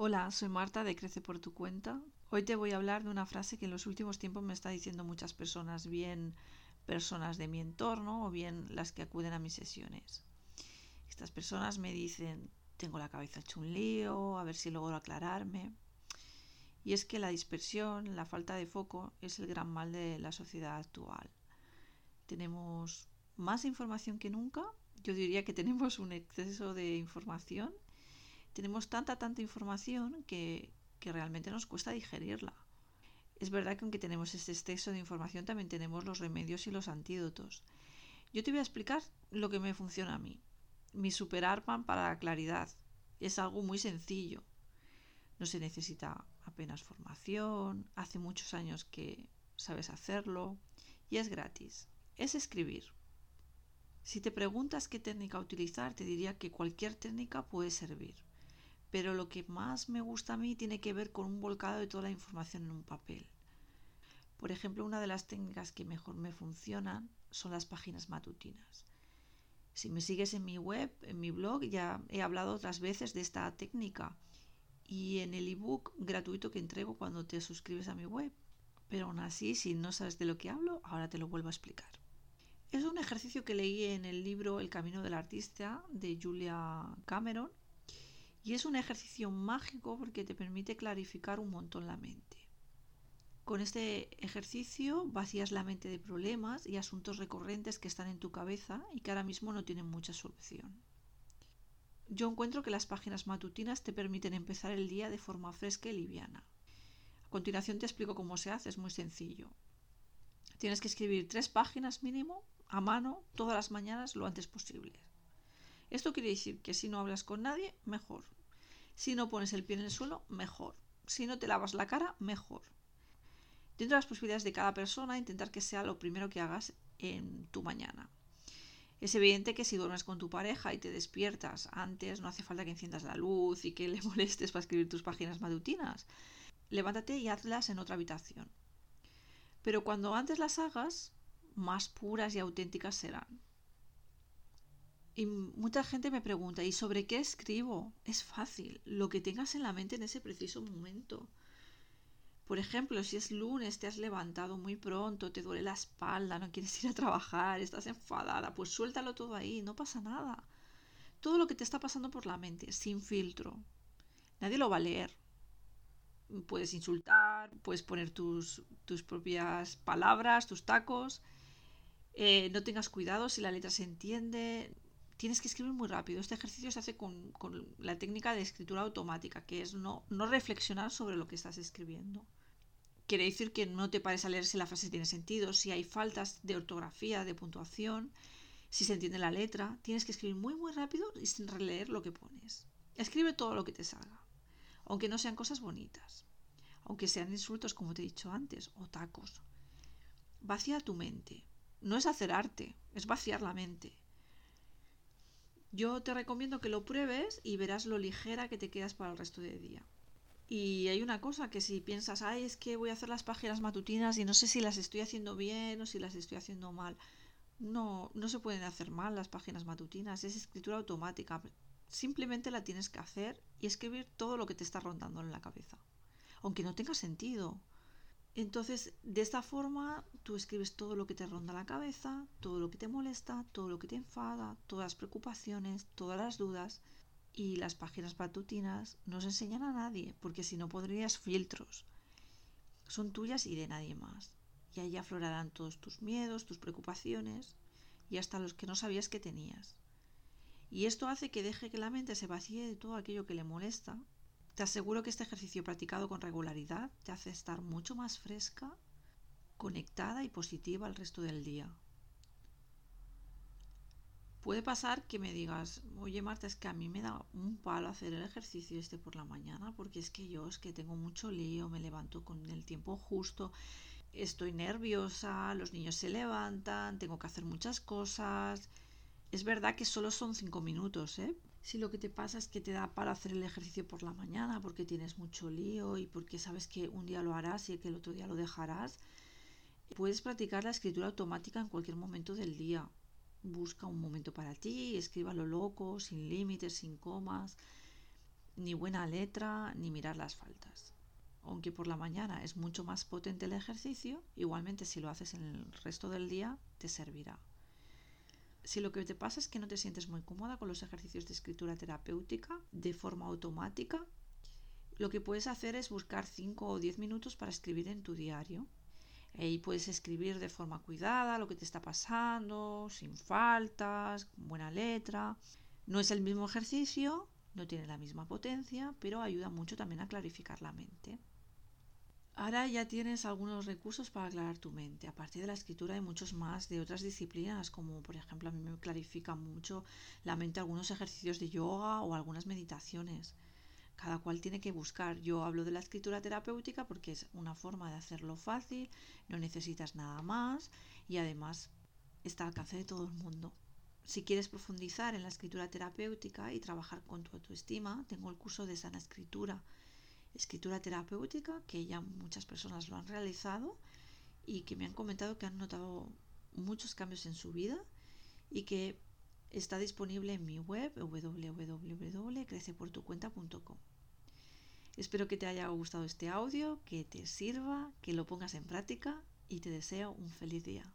Hola, soy Marta de Crece por tu cuenta. Hoy te voy a hablar de una frase que en los últimos tiempos me está diciendo muchas personas, bien personas de mi entorno o bien las que acuden a mis sesiones. Estas personas me dicen, tengo la cabeza hecho un lío, a ver si logro aclararme. Y es que la dispersión, la falta de foco es el gran mal de la sociedad actual. Tenemos más información que nunca. Yo diría que tenemos un exceso de información tenemos tanta, tanta información que, realmente nos cuesta digerirla. Es verdad que aunque tenemos este exceso de información, también tenemos los remedios y los antídotos. Yo te voy a explicar lo que me funciona a mí. Mi super arma para la claridad. Es algo muy sencillo. No se necesita apenas formación, hace muchos años que sabes hacerlo y es gratis. Es escribir. Si te preguntas qué técnica utilizar, te diría que cualquier técnica puede servir pero lo que más me gusta a mí tiene que ver con un volcado de toda la información en un papel. Por ejemplo, una de las técnicas que mejor me funcionan son las páginas matutinas. Si me sigues en mi web, en mi blog, ya he hablado otras veces de esta técnica y en el ebook gratuito que entrego cuando te suscribes a mi web. Pero aún así, si no sabes de lo que hablo, ahora te lo vuelvo a explicar. Es un ejercicio que leí en el libro El Camino del Artista de Julia Cameron y es un ejercicio mágico porque te permite clarificar un montón la mente. Con este ejercicio vacías la mente de problemas y asuntos recurrentes que están en tu cabeza y que ahora mismo no tienen mucha solución. Yo encuentro que las páginas matutinas te permiten empezar el día de forma fresca y liviana. A continuación te explico cómo se hace, es muy sencillo. Tienes que escribir tres páginas mínimo a mano todas las mañanas lo antes posible. Esto quiere decir que si no hablas con nadie, mejor. Si no pones el pie en el suelo, mejor. Si no te lavas la cara, mejor. Dentro de las posibilidades de cada persona, intentar que sea lo primero que hagas en tu mañana. Es evidente que si duermes con tu pareja y te despiertas antes, no hace falta que enciendas la luz y que le molestes para escribir tus páginas matutinas. Levántate y hazlas en otra habitación. Pero cuando antes las hagas, más puras y auténticas serán. Y mucha gente me pregunta, ¿y sobre qué escribo? Es fácil, lo que tengas en la mente en ese preciso momento. Por ejemplo, si es lunes, te has levantado muy pronto, te duele la espalda, no quieres ir a trabajar, estás enfadada, pues suéltalo todo ahí, no pasa nada. Todo lo que te está pasando por la mente, sin filtro. Nadie lo va a leer. Puedes insultar, puedes poner tus, tus propias palabras, tus tacos. Eh, no tengas cuidado si la letra se entiende tienes que escribir muy rápido. Este ejercicio se hace con, la técnica de escritura automática, que es no, no, reflexionar sobre lo que estás escribiendo. Quiere decir que no te pares a leer si la frase tiene sentido, si hay faltas de ortografía, de puntuación, si se entiende la letra. Tienes que escribir muy, muy rápido y sin releer lo que pones. Escribe todo lo que te salga, aunque no sean cosas bonitas, aunque sean insultos, como te he dicho antes, o tacos. Vacía tu mente. No es hacer arte, es vaciar la mente yo te recomiendo que lo pruebes y verás lo ligera que te quedas para el resto del día. Y hay una cosa que si piensas, ay, es que voy a hacer las páginas matutinas y no sé si las estoy haciendo bien o si las estoy haciendo mal. No, no se pueden hacer mal las páginas matutinas, es escritura automática. Simplemente la tienes que hacer y escribir todo lo que te está rondando en la cabeza. Aunque no tenga sentido. Entonces, de esta forma, tú escribes todo lo que te ronda la cabeza, todo lo que te molesta, todo lo que te enfada, todas las preocupaciones, todas las dudas. Y las páginas matutinas no se enseñan a nadie, porque si no podrías filtros. Son tuyas y de nadie más. Y ahí aflorarán todos tus miedos, tus preocupaciones y hasta los que no sabías que tenías. Y esto hace que deje que la mente se vacíe de todo aquello que le molesta te aseguro que este ejercicio practicado con regularidad te hace estar mucho más fresca, conectada y positiva el resto del día. Puede pasar que me digas, oye Marta, es que a mí me da un palo hacer el ejercicio este por la mañana, porque es que yo es que tengo mucho lío, me levanto con el tiempo justo, estoy nerviosa, los niños se levantan, tengo que hacer muchas cosas. Es verdad que solo son cinco minutos, ¿eh? Si lo que te pasa es que te da para hacer el ejercicio por la mañana porque tienes mucho lío y porque sabes que un día lo harás y que el otro día lo dejarás, puedes practicar la escritura automática en cualquier momento del día. Busca un momento para ti, escriba lo loco, sin límites, sin comas. ni buena letra, ni mirar las faltas. Aunque por la mañana es mucho más potente el ejercicio, igualmente si lo haces en el resto del día te servirá. Si lo que te pasa es que no te sientes muy cómoda con los ejercicios de escritura terapéutica de forma automática, lo que puedes hacer es buscar 5 o 10 minutos para escribir en tu diario. Y puedes escribir de forma cuidada lo que te está pasando, sin faltas, con buena letra. No es el mismo ejercicio, no tiene la misma potencia, pero ayuda mucho también a clarificar la mente. Ahora ya tienes algunos recursos para aclarar tu mente. A partir de la escritura hay muchos más de otras disciplinas, como por ejemplo a mí me clarifica mucho la mente algunos ejercicios de yoga o algunas meditaciones cada cual tiene que buscar. Yo hablo de la escritura terapéutica porque es una forma de hacerlo fácil, no necesitas nada más y además está al alcance de todo el mundo. Si quieres profundizar en la escritura terapéutica y trabajar con tu autoestima, tengo el curso de sana escritura, escritura terapéutica, que ya muchas personas lo han realizado y que me han comentado que han notado muchos cambios en su vida y que Está disponible en mi web www.creceportucuenta.com. Espero que te haya gustado este audio, que te sirva, que lo pongas en práctica y te deseo un feliz día.